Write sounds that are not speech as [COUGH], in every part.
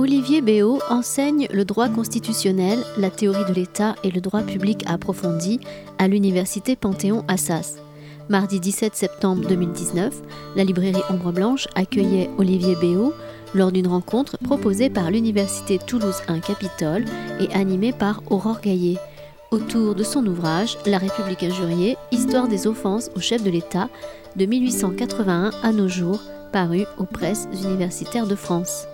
Olivier Béot enseigne le droit constitutionnel, la théorie de l'État et le droit public approfondi à l'université Panthéon-Assas. Mardi 17 septembre 2019, la librairie Ombre Blanche accueillait Olivier Béot lors d'une rencontre proposée par l'université Toulouse 1 Capitole et animée par Aurore Gaillet autour de son ouvrage La République injuriée, Histoire des offenses au chef de l'État de 1881 à nos jours, paru aux presses universitaires de France.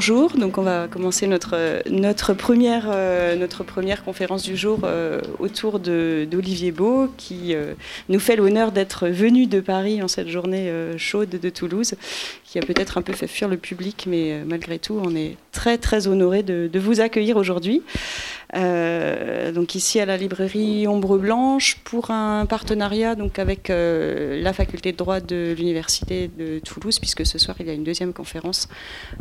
Bonjour, donc on va commencer notre, euh, première conférence du jour euh, autour d'Olivier Beau qui euh, nous fait l'honneur d'être venu de Paris en cette journée chaude de Toulouse, qui a peut-être un peu fait fuir le public, mais malgré tout on est très très honoré de vous accueillir aujourd'hui. Euh, donc ici à la librairie Ombre Blanche pour un partenariat donc avec euh, la faculté de droit de l'université de Toulouse puisque ce soir il y a une deuxième conférence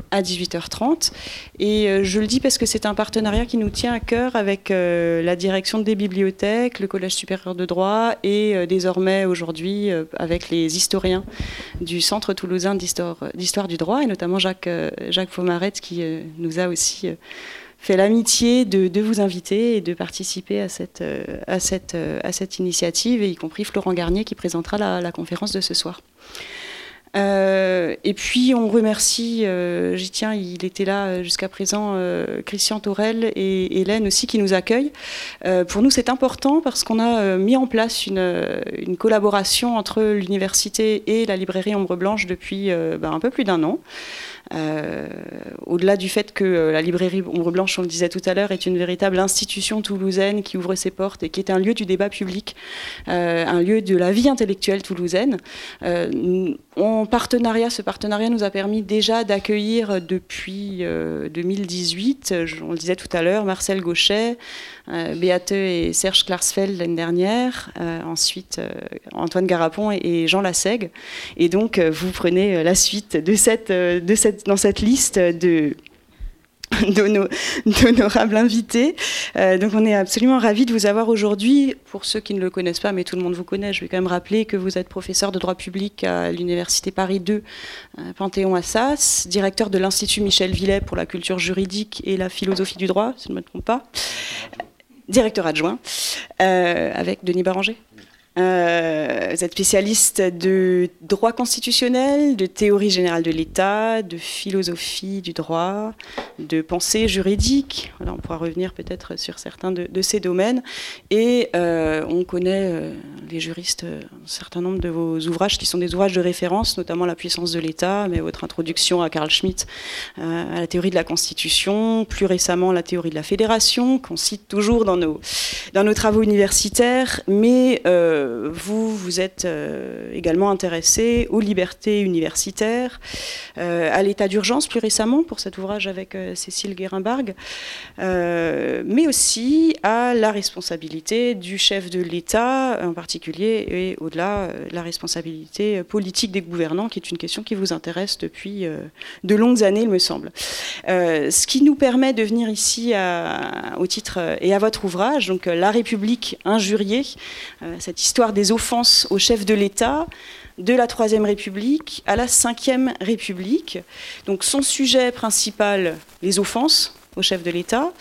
à 18h30 et euh, je le dis parce que c'est un partenariat qui nous tient à cœur avec la direction des bibliothèques, le collège supérieur de droit et désormais aujourd'hui avec les historiens du centre toulousain d'histoire du droit et notamment Jacques Jacques qui nous a aussi fait l'amitié de, vous inviter et de participer à cette, euh, à, cette, euh, à cette initiative, y compris Florent Garnier qui présentera la, conférence de ce soir. Euh, et puis on remercie, j'y tiens, il était là jusqu'à présent, Christian Torel et Hélène aussi qui nous accueillent. pour nous c'est important parce qu'on a mis en place une, une collaboration entre l'université et la librairie Ombre Blanche depuis ben, un peu plus d'un an. Euh, au-delà du fait que euh, la librairie Ombre Blanche, on le disait tout à l'heure, est une véritable institution toulousaine qui ouvre ses portes et qui est un lieu du débat public, euh, un lieu de la vie intellectuelle toulousaine. en partenariat, ce partenariat nous a permis déjà d'accueillir depuis 2018, on le disait tout à l'heure, Marcel Gauchet, Beate et Serge Klarsfeld l'année dernière, euh, ensuite euh, Antoine Garapon et, Jean Lassègue. Et donc, vous prenez la suite de cette, de cette, dans cette liste de [LAUGHS] d'honorables invités. donc on est absolument ravis de vous avoir aujourd'hui. Pour ceux qui ne le connaissent pas, mais tout le monde vous connaît, je vais quand même rappeler que vous êtes professeur de droit public à l'Université Paris 2, Panthéon-Assas, directeur de l'Institut Michel Villet pour la culture juridique et la philosophie du droit, si je ne me trompe pas directeur adjoint, euh, avec Denis Baranger. Euh, vous êtes spécialiste de droit constitutionnel, de théorie générale de l'État, de philosophie du droit, de pensée juridique. on pourra revenir peut-être sur certains de, ces domaines. Et euh, on connaît, euh, les juristes, un certain nombre de vos ouvrages qui sont des ouvrages de référence, notamment La puissance de l'État, mais votre introduction à Carl Schmitt, à la théorie de la Constitution, plus récemment la théorie de la fédération, qu'on cite toujours dans nos, dans nos travaux universitaires. Mais vous, vous êtes euh, également intéressé aux libertés universitaires, euh, à l'état d'urgence plus récemment pour cet ouvrage avec euh, Cécile Guérimbarg, mais aussi à la responsabilité du chef de l'État en particulier et au-delà la responsabilité politique des gouvernants, qui est une question qui vous intéresse depuis de longues années, il me semble. ce qui nous permet de venir ici au titre et à votre ouvrage, donc La République injuriée, cette histoire des offenses au chef de l'État de la Troisième République à la Cinquième République. Donc son sujet principal, les offenses au chef de l'État,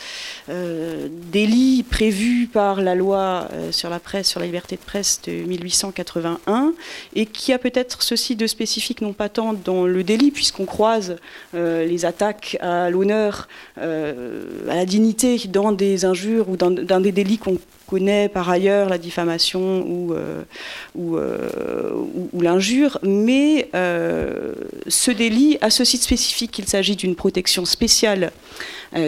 euh, délit prévu par la loi euh, sur la presse, sur la liberté de presse de 1881, et qui a peut-être ceci de spécifique, non pas tant dans le délit, puisqu'on croise euh, les attaques à l'honneur, à la dignité dans des injures ou dans, dans des délits qu'on connaît par ailleurs la diffamation ou, euh, euh, l'injure, mais euh, ce délit a ce site spécifique qu'il s'agit d'une protection spéciale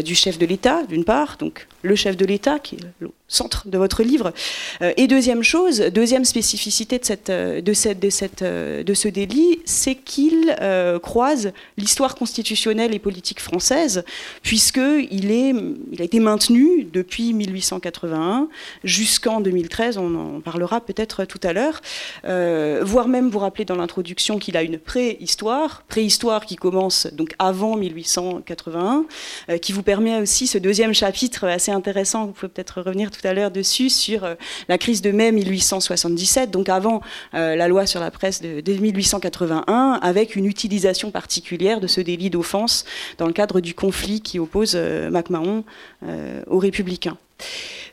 du chef de l'État, d'une part, donc le chef de l'État, qui est centre de votre livre. Euh, et deuxième chose, deuxième spécificité de, cette, euh, de, cette, de, cette, euh, de ce délit, c'est qu'il croise l'histoire constitutionnelle et politique française, puisqu'il il a été maintenu depuis 1881 jusqu'en 2013, on en parlera peut-être tout à l'heure, voire même vous rappeler dans l'introduction qu'il a une préhistoire, préhistoire qui commence donc avant 1881, qui vous permet aussi ce deuxième chapitre assez intéressant, vous pouvez peut-être revenir tout à l'heure dessus, sur la crise de mai 1877, donc avant la loi sur la presse de, de 1881, avec une utilisation particulière de ce délit d'offense dans le cadre du conflit qui oppose MacMahon aux républicains.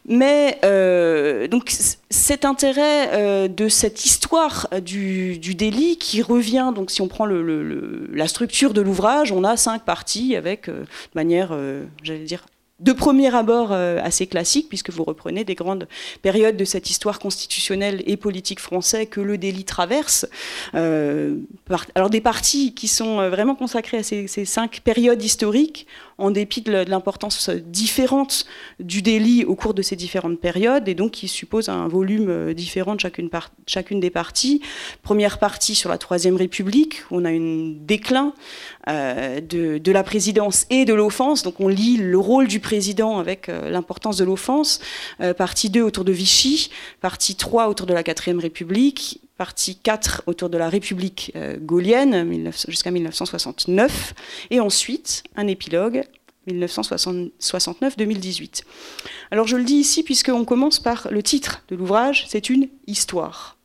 Mais euh, donc cet intérêt euh, de cette histoire du, délit qui revient, donc si on prend la structure de l'ouvrage, on a cinq parties avec, euh, de manière, j'allais dire, de premier abord assez classique, puisque vous reprenez des grandes périodes de cette histoire constitutionnelle et politique française que le délit traverse. alors des parties qui sont vraiment consacrées à ces cinq périodes historiques en dépit de l'importance différente du délit au cours de ces différentes périodes, et donc qui suppose un volume euh, différent de chacune, des parties. Première partie sur la Troisième République, où on a un déclin euh, de, la présidence et de l'offense, donc on lit le rôle du président avec euh, l'importance de l'offense. partie 2 autour de Vichy, partie 3 autour de la Quatrième République, partie 4 autour de la République euh, gaulienne jusqu'à 1969, et ensuite un épilogue 1969-2018. Alors je le dis ici puisqu'on commence par le titre de l'ouvrage, c'est une histoire.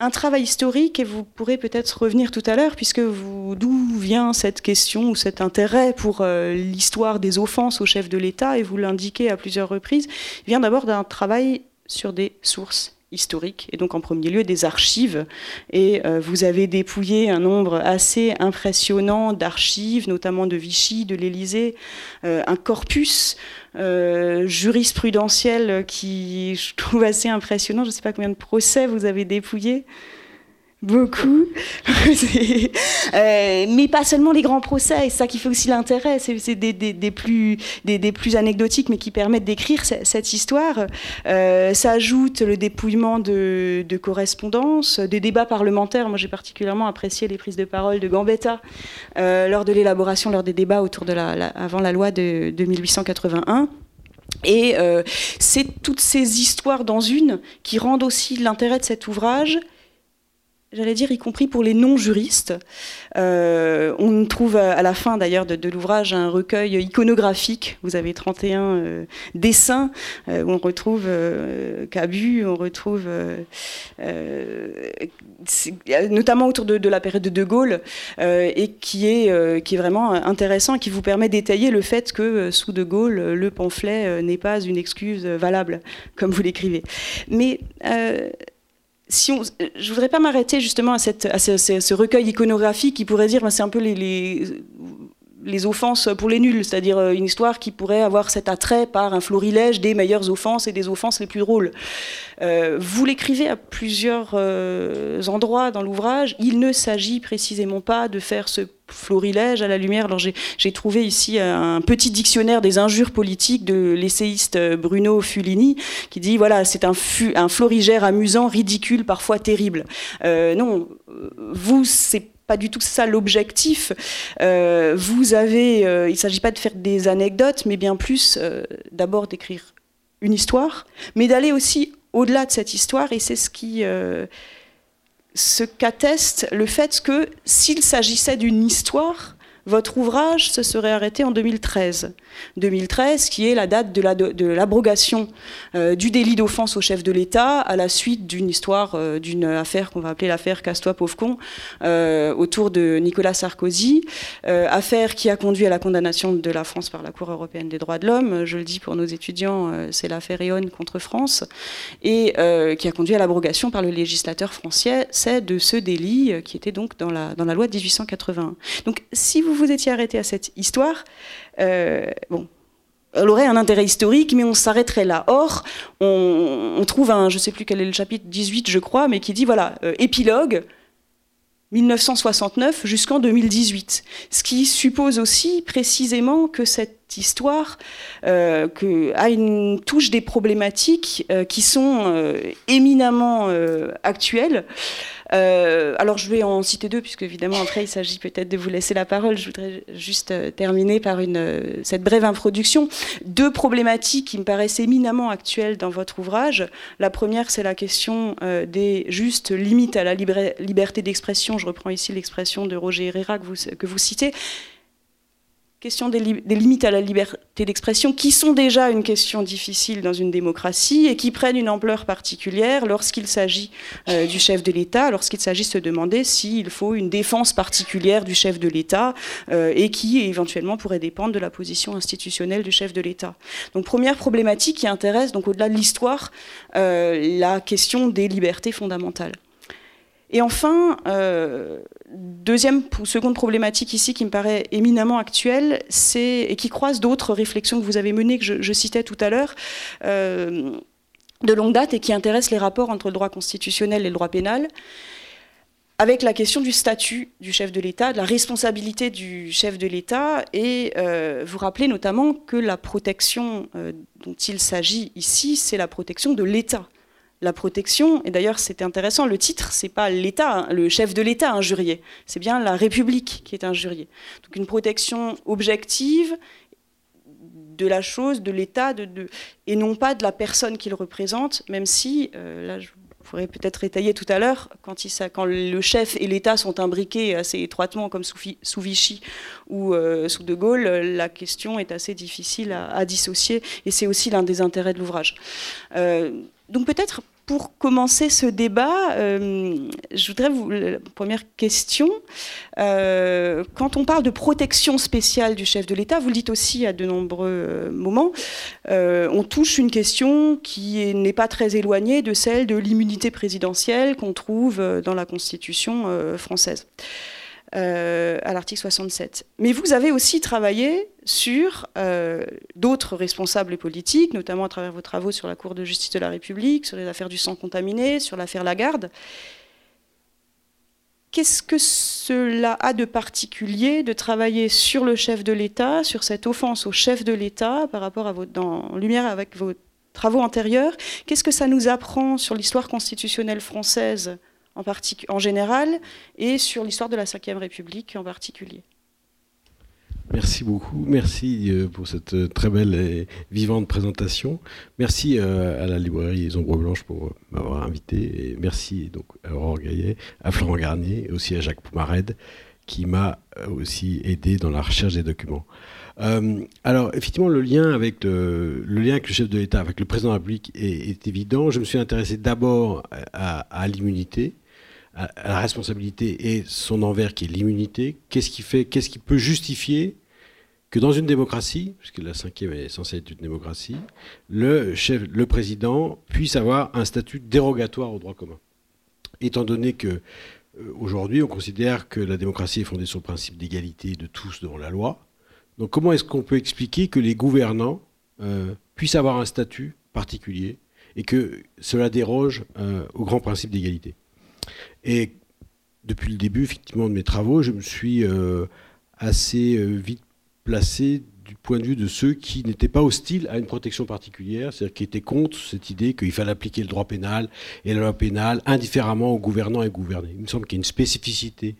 Un travail historique, et vous pourrez peut-être revenir tout à l'heure, puisque d'où vient cette question ou cet intérêt pour euh, l'histoire des offenses au chef de l'État, et vous l'indiquez à plusieurs reprises, vient d'abord d'un travail sur des sources historique, et donc en premier lieu des archives. Et euh, vous avez dépouillé un nombre assez impressionnant d'archives, notamment de Vichy, de l'Élysée, euh, un corpus euh, jurisprudentiel qui je trouve assez impressionnant. Je ne sais pas combien de procès vous avez dépouillé. Beaucoup. [LAUGHS] euh, mais pas seulement les grands procès, c'est ça qui fait aussi l'intérêt, c'est des, plus, anecdotiques, mais qui permettent d'écrire cette histoire. Euh, ça ajoute le dépouillement de, correspondances, des débats parlementaires. Moi, j'ai particulièrement apprécié les prises de parole de Gambetta euh, lors de l'élaboration, lors des débats autour de la, avant la loi de, de 1881. Et c'est toutes ces histoires dans une qui rendent aussi l'intérêt de cet ouvrage j'allais dire, y compris pour les non-juristes. Euh, on trouve à la fin d'ailleurs de, l'ouvrage un recueil iconographique. Vous avez 31 euh, dessins euh, où on retrouve Cabu, on retrouve notamment autour de, la période de De Gaulle, et qui est, qui est vraiment intéressant et qui vous permet d'étayer le fait que sous De Gaulle, le pamphlet n'est pas une excuse valable, comme vous l'écrivez. Mais si on, je voudrais pas m'arrêter justement à, cette, à ce, recueil iconographique qui pourrait dire, ben, c'est un peu les, les, offenses pour les nuls, c'est-à-dire euh, une histoire qui pourrait avoir cet attrait par un florilège des meilleures offenses et des offenses les plus drôles. Euh, vous l'écrivez à plusieurs euh, endroits dans l'ouvrage. Il ne s'agit précisément pas de faire ce florilège à la lumière. Alors j'ai trouvé ici un petit dictionnaire des injures politiques de l'essayiste Bruno Fulini qui dit voilà c'est un, florigère amusant, ridicule, parfois terrible. Non, vous c'est pas du tout ça l'objectif. Euh, euh, il ne s'agit pas de faire des anecdotes, mais bien plus d'abord d'écrire une histoire, mais d'aller aussi au-delà de cette histoire, et c'est ce qui ce qu'atteste le fait que s'il s'agissait d'une histoire, votre ouvrage se serait arrêté en 2013. 2013, qui est la date de l'abrogation euh, du délit d'offense au chef de l'État à la suite d'une histoire, euh, d'une affaire qu'on va appeler l'affaire Casse-toi euh, autour de Nicolas Sarkozy, affaire qui a conduit à la condamnation de la France par la Cour européenne des droits de l'homme. Je le dis pour nos étudiants, c'est l'affaire E.ON contre France, et qui a conduit à l'abrogation par le législateur français de ce délit qui était donc dans la, dans la loi de 1881. Donc si vous vous étiez arrêté à cette histoire, euh, bon, elle aurait un intérêt historique, mais on s'arrêterait là. Or, on, trouve un, je ne sais plus quel est le chapitre 18, je crois, mais qui dit, voilà, euh, épilogue, 1969 jusqu'en 2018. Ce qui suppose aussi précisément que cette histoire euh, a une touche des problématiques qui sont éminemment actuelles. Euh, alors je vais en citer deux, puisque évidemment après il s'agit peut-être de vous laisser la parole. Je voudrais juste euh, terminer par une, euh, cette brève introduction. Deux problématiques qui me paraissent éminemment actuelles dans votre ouvrage. La première, c'est la question des justes limites à la liberté d'expression. Je reprends ici l'expression de Roger Herrera que vous, que vous citez question des, limites à la liberté d'expression, qui sont déjà une question difficile dans une démocratie et qui prennent une ampleur particulière lorsqu'il s'agit euh, du chef de l'État, lorsqu'il s'agit de se demander s'il faut une défense particulière du chef de l'État euh, et qui éventuellement pourrait dépendre de la position institutionnelle du chef de l'État. Donc première problématique qui intéresse, donc au-delà de l'histoire, euh, la question des libertés fondamentales. Et enfin, euh, deuxième ou seconde problématique ici qui me paraît éminemment actuelle, et qui croise d'autres réflexions que vous avez menées que je, citais tout à l'heure. Euh, de longue date et qui intéresse les rapports entre le droit constitutionnel et le droit pénal, avec la question du statut du chef de l'État, de la responsabilité du chef de l'État, et euh, vous rappelez notamment que la protection dont il s'agit ici, c'est la protection de l'État la protection, et d'ailleurs c'était intéressant, le titre, c'est pas l'État, hein, le chef de l'État injurié, c'est bien la République qui est injuriée. Donc une protection objective de la chose, de l'État, de, et non pas de la personne qu'il représente, même si, euh, là je pourrais peut-être étayer tout à l'heure, quand, quand, le chef et l'État sont imbriqués assez étroitement, comme sous, Vichy ou euh, sous De Gaulle, la question est assez difficile à, dissocier, et c'est aussi l'un des intérêts de l'ouvrage. Euh, donc peut-être pour commencer ce débat, euh, je voudrais vous. La première question. Euh, quand on parle de protection spéciale du chef de l'État, vous le dites aussi à de nombreux euh, moments, on touche une question qui n'est pas très éloignée de celle de l'immunité présidentielle qu'on trouve dans la Constitution française. Euh, à l'article 67. Mais vous avez aussi travaillé sur euh, d'autres responsables politiques, notamment à travers vos travaux sur la Cour de justice de la République, sur les affaires du sang contaminé, sur l'affaire Lagarde. Qu'est-ce que cela a de particulier de travailler sur le chef de l'État, sur cette offense au chef de l'État par rapport à votre, dans lumière avec vos travaux antérieurs? Qu'est-ce que ça nous apprend sur l'histoire constitutionnelle française? En, général et sur l'histoire de la Ve République en particulier. Merci beaucoup. Merci euh, pour cette euh, très belle et vivante présentation. Merci euh, à la librairie Les Ombres Blanches pour m'avoir invité. Et merci donc à Aurore Gaillet, à Florent Garnier et aussi à Jacques Poumared qui m'a aussi aidé dans la recherche des documents. alors, effectivement, le lien, avec le, lien avec le chef de l'État, avec le président de la République est, évident. Je me suis intéressé d'abord à l'immunité, à, la responsabilité et son envers qui est l'immunité. Qu'est-ce qui fait, qu'est-ce qui peut justifier que dans une démocratie, puisque la cinquième est censée être une démocratie, le président puisse avoir un statut dérogatoire au droit commun. Étant donné que euh, aujourd'hui on considère que la démocratie est fondée sur le principe d'égalité de tous devant la loi, donc comment est-ce qu'on peut expliquer que les gouvernants euh, puissent avoir un statut particulier et que cela déroge euh, au grand principe d'égalité? Et depuis le début, effectivement, de mes travaux, je me suis euh, assez euh, vite placé du point de vue de ceux qui n'étaient pas hostiles à une protection particulière, c'est-à-dire qui étaient contre cette idée qu'il fallait appliquer le droit pénal et la loi pénale indifféremment aux gouvernants et gouvernés. Il me semble qu'il y a une spécificité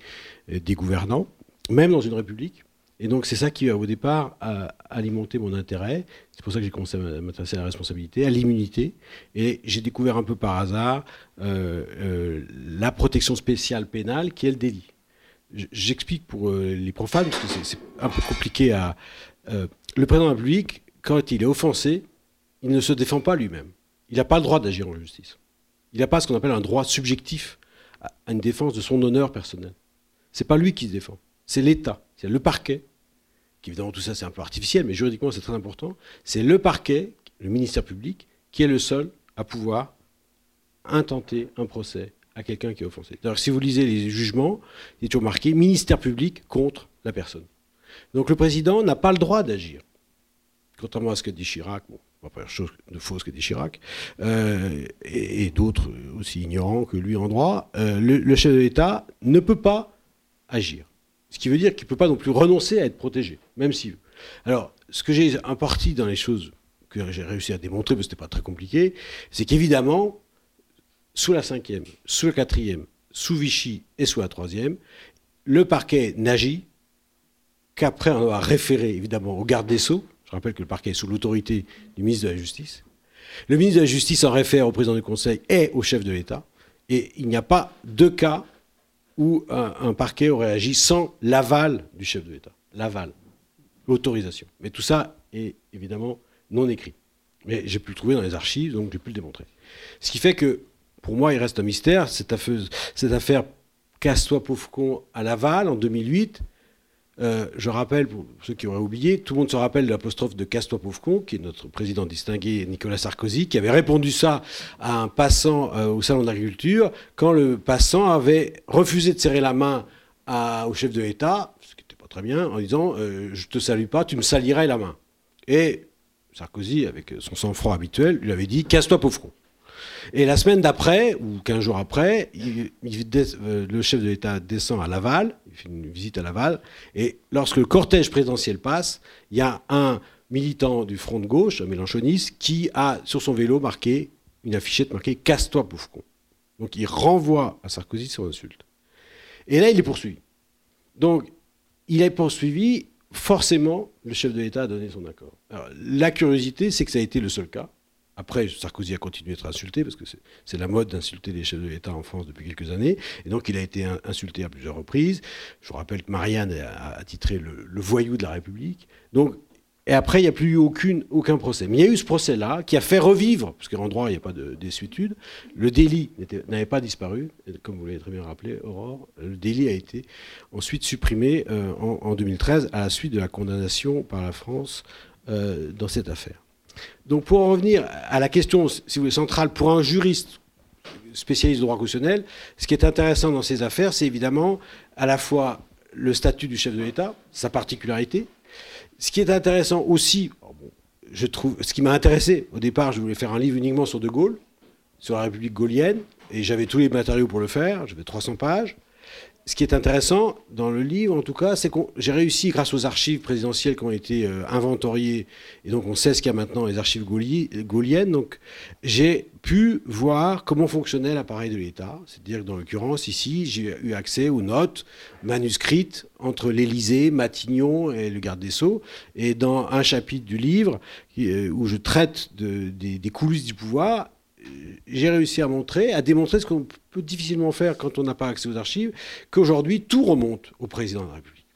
euh, des gouvernants, même dans une république, et donc c'est ça qui, au départ, a alimenté mon intérêt. C'est pour ça que j'ai commencé à m'intéresser à la responsabilité, à l'immunité. Et j'ai découvert un peu par hasard euh, euh, la protection spéciale pénale qui est le délit. J'explique pour euh, les profanes, parce que c'est un peu compliqué à... le président de la République, quand il est offensé, il ne se défend pas lui-même. Il n'a pas le droit d'agir en justice. Il n'a pas ce qu'on appelle un droit subjectif à une défense de son honneur personnel. C'est pas lui qui se défend, c'est l'État, c'est le parquet évidemment tout ça c'est un peu artificiel, mais juridiquement c'est très important, c'est le parquet, le ministère public, qui est le seul à pouvoir intenter un procès à quelqu'un qui est offensé. Alors si vous lisez les jugements, il est toujours marqué ministère public contre la personne. Donc le président n'a pas le droit d'agir. Contrairement à ce que dit Chirac, bon, pas chose de fausse que dit Chirac, euh, et, d'autres aussi ignorants que lui en droit, euh, le chef de l'État ne peut pas agir. Ce qui veut dire qu'il ne peut pas non plus renoncer à être protégé, même si. Alors, ce que j'ai imparti dans les choses que j'ai réussi à démontrer, parce que ce n'était pas très compliqué, c'est qu'évidemment, sous la cinquième, sous la quatrième, sous Vichy et sous la troisième, le parquet n'agit qu'après en avoir référé évidemment au garde des Sceaux. Je rappelle que le parquet est sous l'autorité du ministre de la Justice. Le ministre de la Justice en réfère au président du Conseil et au chef de l'État. Et il n'y a pas deux cas où un, parquet aurait agi sans l'aval du chef de l'État. L'aval. l'autorisation. Mais tout ça est évidemment non écrit. Mais j'ai pu le trouver dans les archives, donc j'ai pu le démontrer. Ce qui fait que, pour moi, il reste un mystère. Cette affaire, cette affaire Casse-toi pauvre con à Laval en 2008. Euh, je rappelle, pour ceux qui auraient oublié, tout le monde se rappelle de l'apostrophe de Casse-toi pauvre qui est notre président distingué Nicolas Sarkozy, qui avait répondu ça à un passant euh, au salon d'agriculture, quand le passant avait refusé de serrer la main au chef de l'État, ce qui n'était pas très bien, en disant euh, Je te salue pas, tu me salirais la main. Et Sarkozy, avec son sang-froid habituel, lui avait dit Casse-toi pauvre. Et la semaine d'après, ou 15 jours après, euh, le chef de l'État descend à Laval, il fait une visite à Laval, et lorsque le cortège présidentiel passe, il y a un militant du front de gauche, un mélanchoniste, qui a sur son vélo marqué une affichette marquée Casse-toi, pauvre con. Donc il renvoie à Sarkozy son insulte. Et là, il est poursuivi. Donc, il est poursuivi, forcément, le chef de l'État a donné son accord. La curiosité, c'est que ça a été le seul cas. Après, Sarkozy a continué d'être insulté, parce que c'est la mode d'insulter les chefs de l'État en France depuis quelques années. Et donc, il a été insulté à plusieurs reprises. Je vous rappelle que Marianne a, titré le, voyou de la République. Donc, et après, il n'y a plus eu aucun procès. Mais il y a eu ce procès-là qui a fait revivre, parce qu'en droit, il n'y a pas de désuétude. Le délit n'avait pas disparu. comme vous l'avez très bien rappelé, Aurore, le délit a été ensuite supprimé euh, en, 2013 à la suite de la condamnation par la France euh, dans cette affaire. Donc pour en revenir à la question, centrale, pour un juriste spécialiste de droit constitutionnel, ce qui est intéressant dans ces affaires, c'est évidemment à la fois le statut du chef de l'État, sa particularité. Ce qui est intéressant aussi, ce qui m'a intéressé, au départ, je voulais faire un livre uniquement sur De Gaulle, sur la République gaulienne, et j'avais tous les matériaux pour le faire, j'avais 300 pages ce qui est intéressant dans le livre, en tout cas, c'est que j'ai réussi, grâce aux archives présidentielles qui ont été euh, inventoriées, et donc on sait ce qu'il y a maintenant les archives gauliennes, donc j'ai pu voir comment fonctionnait l'appareil de l'État. C'est-à-dire que dans l'occurrence, ici, j'ai eu accès aux notes manuscrites entre l'Élysée, Matignon et le garde des Sceaux. Et dans un chapitre du livre, euh, où je traite des coulisses du pouvoir, j'ai réussi à montrer, à démontrer ce qu'on peut difficilement faire quand on n'a pas accès aux archives, qu'aujourd'hui tout remonte au président de la République.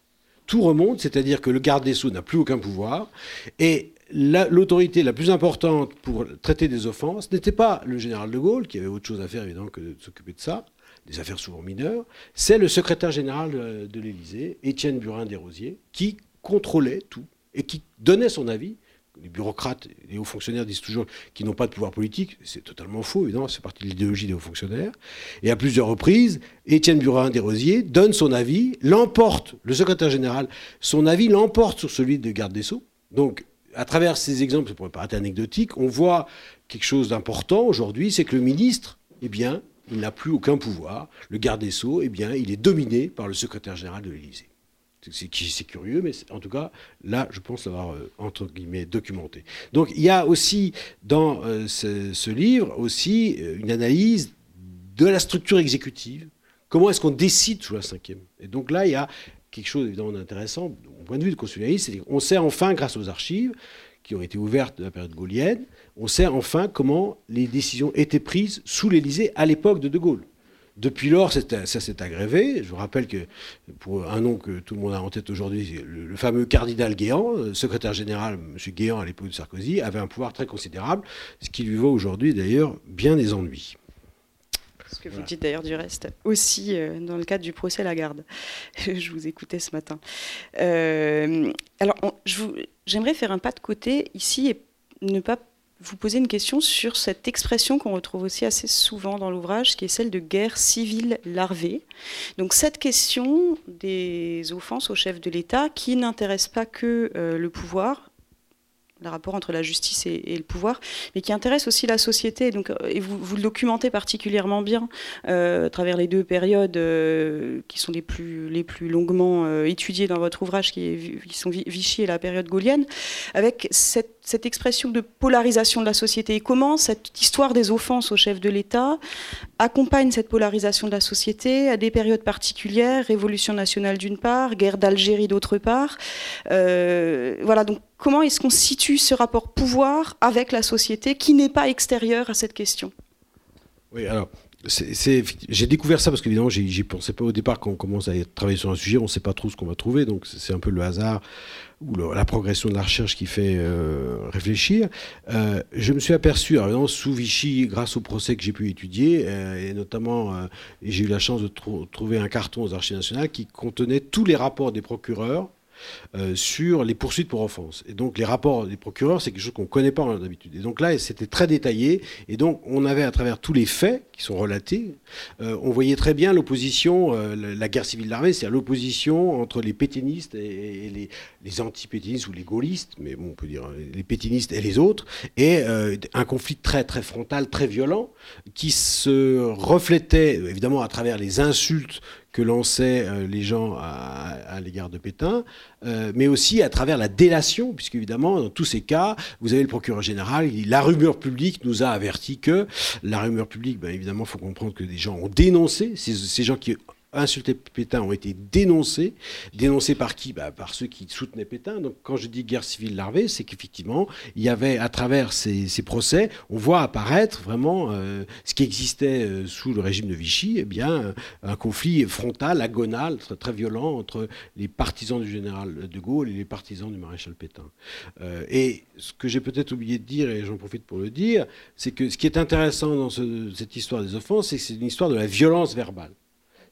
Tout remonte, c'est-à-dire que le garde des Sceaux n'a plus aucun pouvoir, et l'autorité la, plus importante pour traiter des offenses n'était pas le général de Gaulle, qui avait autre chose à faire évidemment que de s'occuper de ça, des affaires souvent mineures, c'est le secrétaire général de, de l'Élysée, Étienne Burin Desrosiers, qui contrôlait tout et qui donnait son avis les bureaucrates les hauts fonctionnaires disent toujours qu'ils n'ont pas de pouvoir politique. C'est totalement faux, évidemment, c'est partie de l'idéologie des hauts fonctionnaires. Et à plusieurs reprises, Étienne Burin Desrosiers donne son avis, l'emporte, le secrétaire général, son avis l'emporte sur celui de garde des Sceaux. Donc, à travers ces exemples, ça pourrait paraître anecdotique, on voit quelque chose d'important aujourd'hui, c'est que le ministre, eh bien, il n'a plus aucun pouvoir. Le garde des Sceaux, eh bien, il est dominé par le secrétaire général de l'Élysée. C'est curieux, mais en tout cas, là, je pense avoir, euh, entre guillemets, documenté. Donc, il y a aussi, dans euh, ce, livre, aussi euh, une analyse de la structure exécutive. Comment est-ce qu'on décide sous la cinquième? Et donc là, il y a quelque chose évidemment d'intéressant, au point de vue de constitutionnaliste, c'est qu'on sait enfin, grâce aux archives, qui ont été ouvertes de la période gaulienne, on sait enfin comment les décisions étaient prises sous l'Élysée à l'époque de De Gaulle. Depuis lors, ça s'est aggravé. Je vous rappelle que, pour un nom que tout le monde a en tête aujourd'hui, le, fameux cardinal Guéant, euh, secrétaire général, M. Guéant à l'époque de Sarkozy, avait un pouvoir très considérable, ce qui lui vaut aujourd'hui d'ailleurs bien des ennuis. Ce que vous dites d'ailleurs du reste aussi euh, dans le cadre du procès Lagarde. [LAUGHS] je vous écoutais ce matin. Euh, alors, j'aimerais faire un pas de côté ici et ne pas vous poser une question sur cette expression qu'on retrouve aussi assez souvent dans l'ouvrage, qui est celle de guerre civile larvée. Donc cette question des offenses au chef de l'État qui n'intéresse pas que euh, le pouvoir, le rapport entre la justice et, le pouvoir, mais qui intéresse aussi la société. Donc, euh, et vous, le documentez particulièrement bien euh, à travers les deux périodes qui sont les plus, les plus longuement étudiées dans votre ouvrage, qui, qui, sont Vichy et la période gaulienne, avec cette, cette, expression de polarisation de la société. Et comment cette histoire des offenses au chef de l'État accompagne cette polarisation de la société à des périodes particulières, Révolution nationale d'une part, guerre d'Algérie d'autre part. voilà, donc comment est-ce qu'on situe ce rapport pouvoir avec la société qui n'est pas extérieur à cette question? Oui, alors, j'ai découvert ça parce qu'évidemment, j'y pensais pas au départ quand on commence à travailler sur un sujet, on ne sait pas trop ce qu'on va trouver, donc c'est un peu le hasard ou la progression de la recherche qui fait euh, réfléchir. Euh, je me suis aperçu, alors sous Vichy, grâce au procès que j'ai pu étudier, euh, et notamment, j'ai eu la chance de trouver un carton aux Archives nationales qui contenait tous les rapports des procureurs euh, sur les poursuites pour offense. Et donc les rapports des procureurs, c'est quelque chose qu'on ne connaît pas d'habitude. Et donc là, c'était très détaillé. Et donc on avait à travers tous les faits qui sont relatés, euh, on voyait très bien l'opposition, euh, la guerre civile l'armée, c'est-à-dire l'opposition entre les pétinistes et, les, anti-pétinistes ou les gaullistes, mais bon, on peut dire les pétinistes et les autres, et un conflit très très frontal, très violent, qui se reflétait évidemment à travers les insultes que lançaient les gens à, l'égard de Pétain, euh, mais aussi à travers la délation, puisque évidemment, dans tous ces cas, vous avez le procureur général, la rumeur publique nous a averti que la rumeur publique, ben, évidemment, il faut comprendre que des gens ont dénoncé, ces gens qui insultés Pétain ont été dénoncés. Dénoncés par qui? Bah, Par ceux qui soutenaient Pétain. Donc quand je dis guerre civile larvée, c'est qu'effectivement, il y avait à travers ces, procès, on voit apparaître vraiment euh, ce qui existait euh, sous le régime de Vichy, eh bien, un conflit frontal, agonal, très, violent entre les partisans du général de Gaulle et les partisans du maréchal Pétain. Euh, et ce que j'ai peut-être oublié de dire, et j'en profite pour le dire, c'est que ce qui est intéressant dans cette histoire des offenses, c'est que c'est une histoire de la violence verbale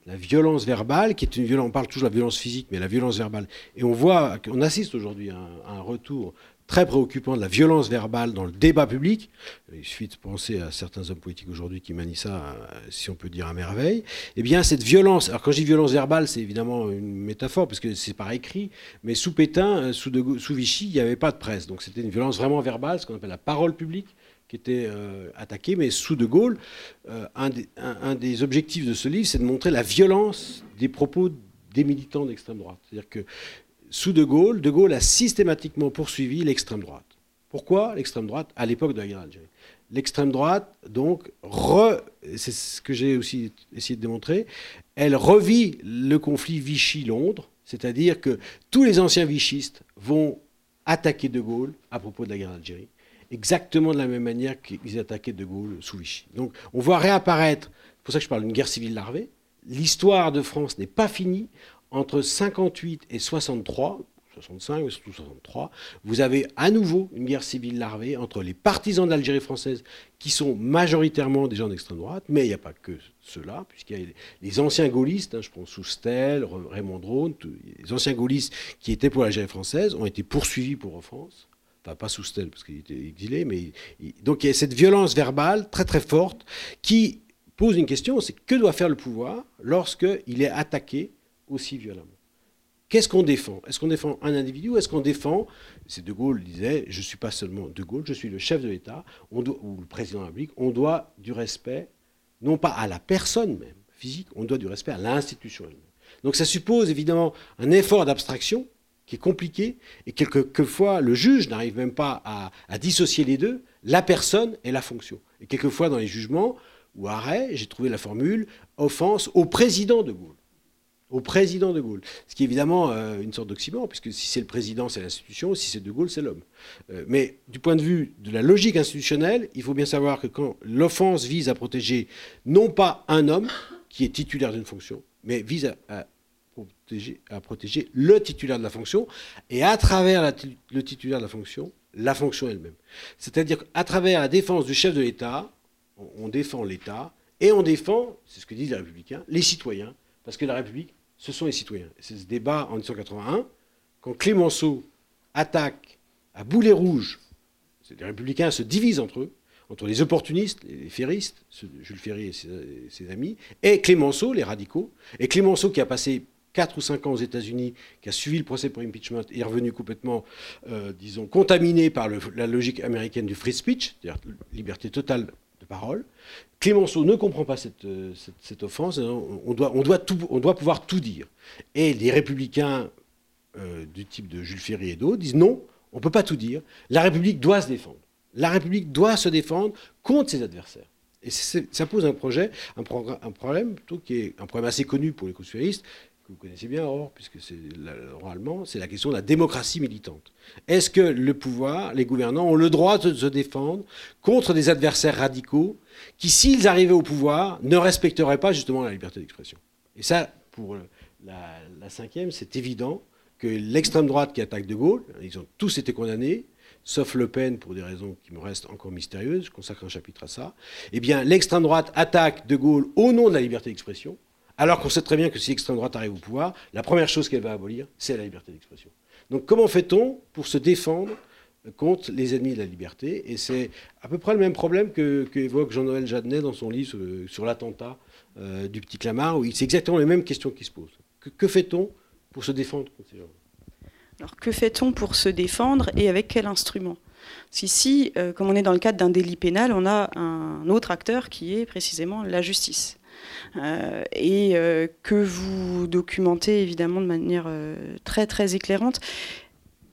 la violence verbale, qui est une violence, on parle toujours de la violence physique, mais la violence verbale. Et on voit, on assiste aujourd'hui à, un retour très préoccupant de la violence verbale dans le débat public. Il suffit de penser à certains hommes politiques aujourd'hui qui manient ça, si on peut dire à merveille. Eh bien, cette violence, alors quand je dis violence verbale, c'est évidemment une métaphore, parce que c'est par écrit, mais sous Pétain, sous, sous Vichy, il n'y avait pas de presse. Donc c'était une violence vraiment verbale, ce qu'on appelle la parole publique était euh, attaqué, mais sous De Gaulle, euh, un, des, objectifs de ce livre, c'est de montrer la violence des propos des militants d'extrême droite. C'est-à-dire que sous De Gaulle, De Gaulle a systématiquement poursuivi l'extrême droite. Pourquoi l'extrême droite à l'époque de la guerre d'Algérie? L'extrême droite, donc, c'est ce que j'ai aussi essayé de démontrer, elle revit le conflit Vichy-Londres, c'est-à-dire que tous les anciens vichistes vont attaquer De Gaulle à propos de la guerre d'Algérie exactement de la même manière qu'ils attaquaient De Gaulle sous Vichy. Donc on voit réapparaître, c'est pour ça que je parle d'une guerre civile larvée, l'histoire de France n'est pas finie. Entre 58 et 63, 65 ou 63, vous avez à nouveau une guerre civile larvée entre les partisans d'Algérie française, qui sont majoritairement des gens d'extrême droite, mais il n'y a pas que ceux-là, puisqu'il y a les anciens gaullistes, hein, je prends Soustel, Raymond Drone, les anciens gaullistes qui étaient pour l'Algérie française ont été poursuivis pour offense pas sous stèle parce qu'il était exilé, mais donc il y a cette violence verbale très très forte qui pose une question, c'est que doit faire le pouvoir lorsqu'il est attaqué aussi violemment? Qu'est-ce qu'on défend? Est-ce qu'on défend un individu ou est-ce qu'on défend, c'est De Gaulle disait, je ne suis pas seulement De Gaulle, je suis le chef de l'État, ou le président de la République, on doit du respect, non pas à la personne même, physique, on doit du respect à l'institution elle-même. Donc ça suppose évidemment un effort d'abstraction qui est compliqué, et quelquefois le juge n'arrive même pas à, dissocier les deux, la personne et la fonction. Et quelquefois dans les jugements ou arrêts, j'ai trouvé la formule offense au président de Gaulle. Au président de Gaulle. Ce qui est évidemment euh, une sorte d'oxymore, puisque si c'est le président, c'est l'institution, si c'est de Gaulle, c'est l'homme. Euh, mais du point de vue de la logique institutionnelle, il faut bien savoir que quand l'offense vise à protéger non pas un homme qui est titulaire d'une fonction, mais vise à à protéger le titulaire de la fonction et à travers le titulaire de la fonction, la fonction elle-même. C'est-à-dire qu'à travers la défense du chef de l'État, on, défend l'État et on défend, c'est ce que disent les républicains, les citoyens, parce que la République, ce sont les citoyens. C'est ce débat en 1981, quand Clémenceau attaque à boulet rouge, les républicains se divisent entre eux, entre les opportunistes, les ferristes, Jules Ferry et ses, ses, amis, et Clémenceau, les radicaux. Et Clémenceau qui a passé 4 ou 5 ans aux États-Unis, qui a suivi le procès pour impeachment, est revenu complètement, euh, disons, contaminé par la logique américaine du free speech, c'est-à-dire liberté totale de parole. Clémenceau ne comprend pas cette, euh, offense. Hein. On doit, on, doit tout, on doit pouvoir tout dire. Et les républicains euh, du type de Jules Ferry et d'autres disent non, on ne peut pas tout dire. La République doit se défendre. La République doit se défendre contre ses adversaires. Et ça pose un projet, un, problème plutôt qui est un problème assez connu pour les constitutionnalistes, que vous connaissez bien, Or, puisque c'est oralement, c'est la question de la démocratie militante. Est-ce que le pouvoir, les gouvernants ont le droit de se défendre contre des adversaires radicaux qui, s'ils arrivaient au pouvoir, ne respecteraient pas justement la liberté d'expression? Et ça, pour la, la cinquième, c'est évident que l'extrême droite qui attaque De Gaulle, ils ont tous été condamnés, sauf Le Pen pour des raisons qui me restent encore mystérieuses, je consacre un chapitre à ça, eh bien l'extrême droite attaque De Gaulle au nom de la liberté d'expression, alors qu'on sait très bien que si l'extrême droite arrive au pouvoir, la première chose qu'elle va abolir, c'est la liberté d'expression. Donc comment fait-on pour se défendre contre les ennemis de la liberté? Et c'est à peu près le même problème que, évoque Jean-Noël Jadnet dans son livre sur, l'attentat euh, du petit Clamart, où c'est exactement les mêmes questions qui se posent. Que, fait-on pour se défendre contre ces gens? Alors que fait-on pour se défendre et avec quel instrument? Si, si euh, comme on est dans le cadre d'un délit pénal, on a un autre acteur qui est précisément la justice. Euh, et euh, que vous documentez évidemment de manière très très éclairante,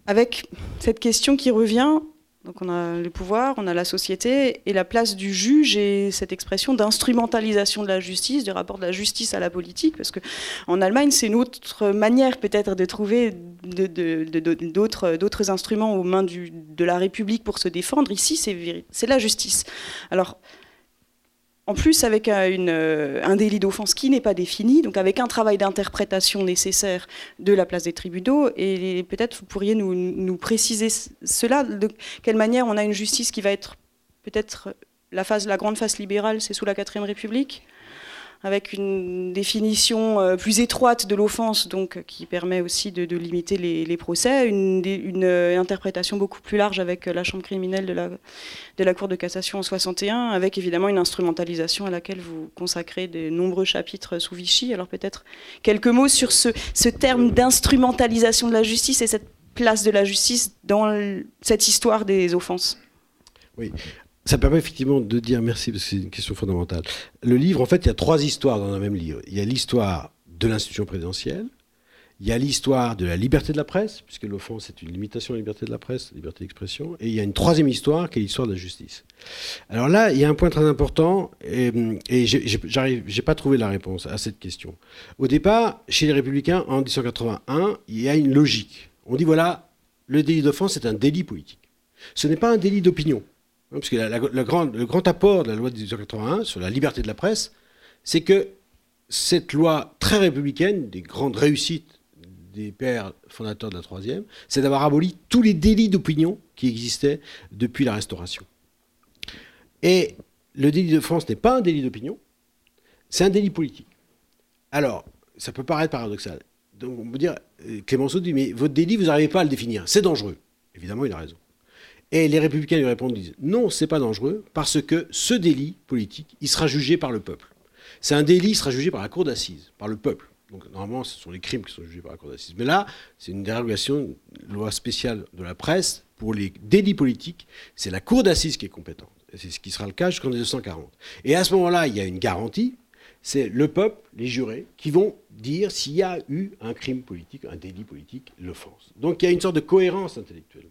avec cette question qui revient donc on a le pouvoir, on a la société et la place du juge et cette expression d'instrumentalisation de la justice, du rapport de la justice à la politique, parce qu'en Allemagne c'est une autre manière peut-être de trouver d'autres instruments aux mains de la République pour se défendre. Ici c'est la justice. Alors en plus, avec euh, un délit d'offense qui n'est pas défini, donc avec un travail d'interprétation nécessaire de la place des tribunaux, et peut-être vous pourriez nous, préciser cela, de quelle manière on a une justice qui va être peut-être la la grande phase libérale, c'est sous la quatrième République? Avec une définition euh, plus étroite de l'offense, donc qui permet aussi de, limiter les, procès, une, euh, interprétation beaucoup plus large avec euh, la chambre criminelle de la, de la Cour de cassation en 61, avec évidemment une instrumentalisation à laquelle vous consacrez de nombreux chapitres sous Vichy. Alors peut-être quelques mots sur ce, ce terme d'instrumentalisation de la justice et cette place de la justice dans cette histoire des offenses. Oui, ça permet effectivement de dire merci, parce que c'est une question fondamentale. Le livre, en fait, il y a trois histoires dans un même livre. Il y a l'histoire de l'institution présidentielle, il y a l'histoire de la liberté de la presse, puisque l'offense est une limitation de la liberté de la presse, liberté d'expression, et il y a une troisième histoire qui est l'histoire de la justice. Alors là, il y a un point très important, et, et j'ai pas trouvé la réponse à cette question. Au départ, chez les Républicains, en 1981, il y a une logique. On dit voilà, le délit d'offense est un délit politique. Ce n'est pas un délit d'opinion. Parce que le grand apport de la loi de 1881 sur la liberté de la presse, c'est que cette loi très républicaine, des grandes réussites des pères fondateurs de la troisième, c'est d'avoir aboli tous les délits d'opinion qui existaient depuis la Restauration. Et le délit de France n'est pas un délit d'opinion, c'est un délit politique. Alors, ça peut paraître paradoxal. Donc, on peut dire, euh, Clémenceau dit, mais votre délit, vous n'arrivez pas à le définir. C'est dangereux. Évidemment, il a raison. Et les républicains lui répondent, disent non, c'est pas dangereux parce que ce délit politique, il sera jugé par le peuple. C'est un délit, il sera jugé par la cour d'assises, par le peuple. Donc normalement, ce sont les crimes qui sont jugés par la cour d'assises. Mais là, c'est une dérogation, une loi spéciale de la presse pour les délits politiques. C'est la cour d'assises qui est compétente. C'est ce qui sera le cas jusqu'en 1940. Et à ce moment-là, il y a une garantie. C'est le peuple, les jurés, qui vont dire s'il y a eu un crime politique, un délit politique, l'offense. Donc il y a une sorte de cohérence intellectuelle.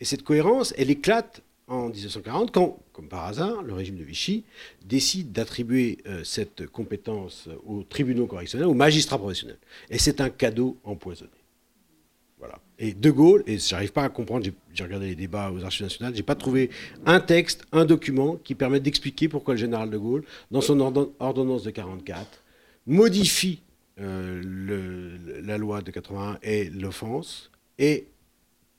Et cette cohérence, elle éclate en 1940 quand, comme par hasard, le régime de Vichy décide d'attribuer euh, cette compétence aux tribunaux correctionnels, aux magistrats professionnels. Et c'est un cadeau empoisonné. Voilà. Et De Gaulle, et j'arrive pas à comprendre, j'ai regardé les débats aux archives nationales, j'ai pas trouvé un texte, un document qui permette d'expliquer pourquoi le général De Gaulle, dans son ordonnance de 44, modifie euh, la loi de 81 et l'offense et